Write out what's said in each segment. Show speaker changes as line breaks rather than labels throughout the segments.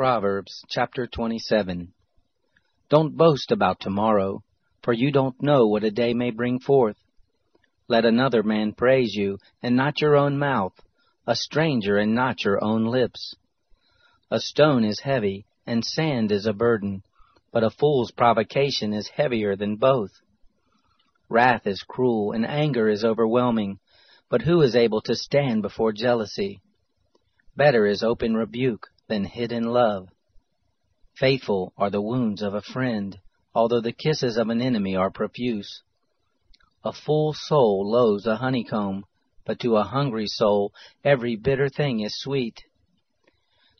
Proverbs chapter 27 Don't boast about tomorrow, for you don't know what a day may bring forth. Let another man praise you, and not your own mouth, a stranger, and not your own lips. A stone is heavy, and sand is a burden, but a fool's provocation is heavier than both. Wrath is cruel, and anger is overwhelming, but who is able to stand before jealousy? Better is open rebuke than hidden love. Faithful are the wounds of a friend, although the kisses of an enemy are profuse. A full soul loathes a honeycomb, but to a hungry soul every bitter thing is sweet.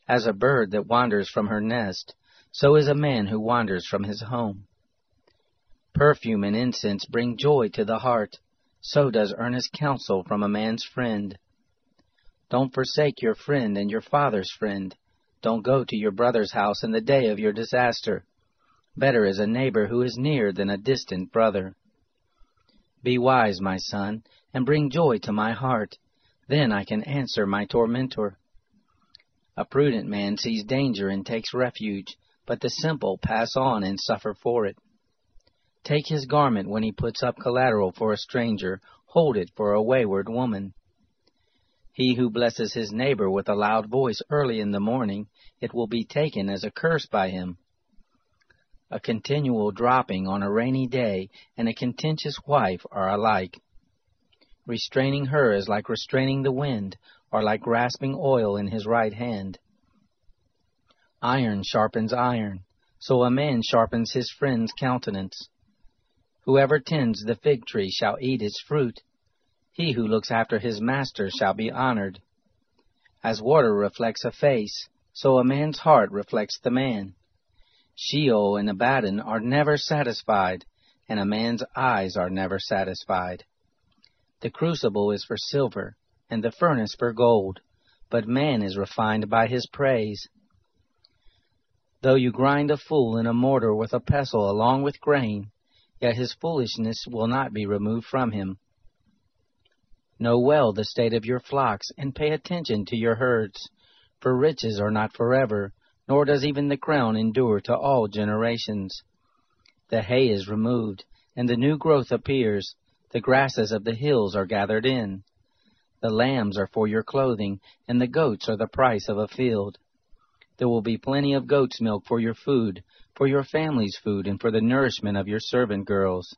As a bird that wanders from her nest, so is a man who wanders from his home. Perfume and incense bring joy to the heart, so does earnest counsel from a man's friend. Don't forsake your friend and your father's friend, don't go to your brother's house in the day of your disaster. Better is a neighbor who is near than a distant brother. Be wise, my son, and bring joy to my heart. Then I can answer my tormentor. A prudent man sees danger and takes refuge, but the simple pass on and suffer for it. Take his garment when he puts up collateral for a stranger, hold it for a wayward woman. He who blesses his neighbor with a loud voice early in the morning, it will be taken as a curse by him. A continual dropping on a rainy day and a contentious wife are alike. Restraining her is like restraining the wind, or like grasping oil in his right hand. Iron sharpens iron, so a man sharpens his friend's countenance. Whoever tends the fig tree shall eat its fruit. He who looks after his master shall be honored. As water reflects a face, so a man's heart reflects the man. Sheol and Abaddon are never satisfied, and a man's eyes are never satisfied. The crucible is for silver, and the furnace for gold, but man is refined by his praise. Though you grind a fool in a mortar with a pestle along with grain, yet his foolishness will not be removed from him. Know well the state of your flocks, and pay attention to your herds, for riches are not forever, nor does even the crown endure to all generations. The hay is removed, and the new growth appears, the grasses of the hills are gathered in. The lambs are for your clothing, and the goats are the price of a field. There will be plenty of goat's milk for your food, for your family's food, and for the nourishment of your servant girls.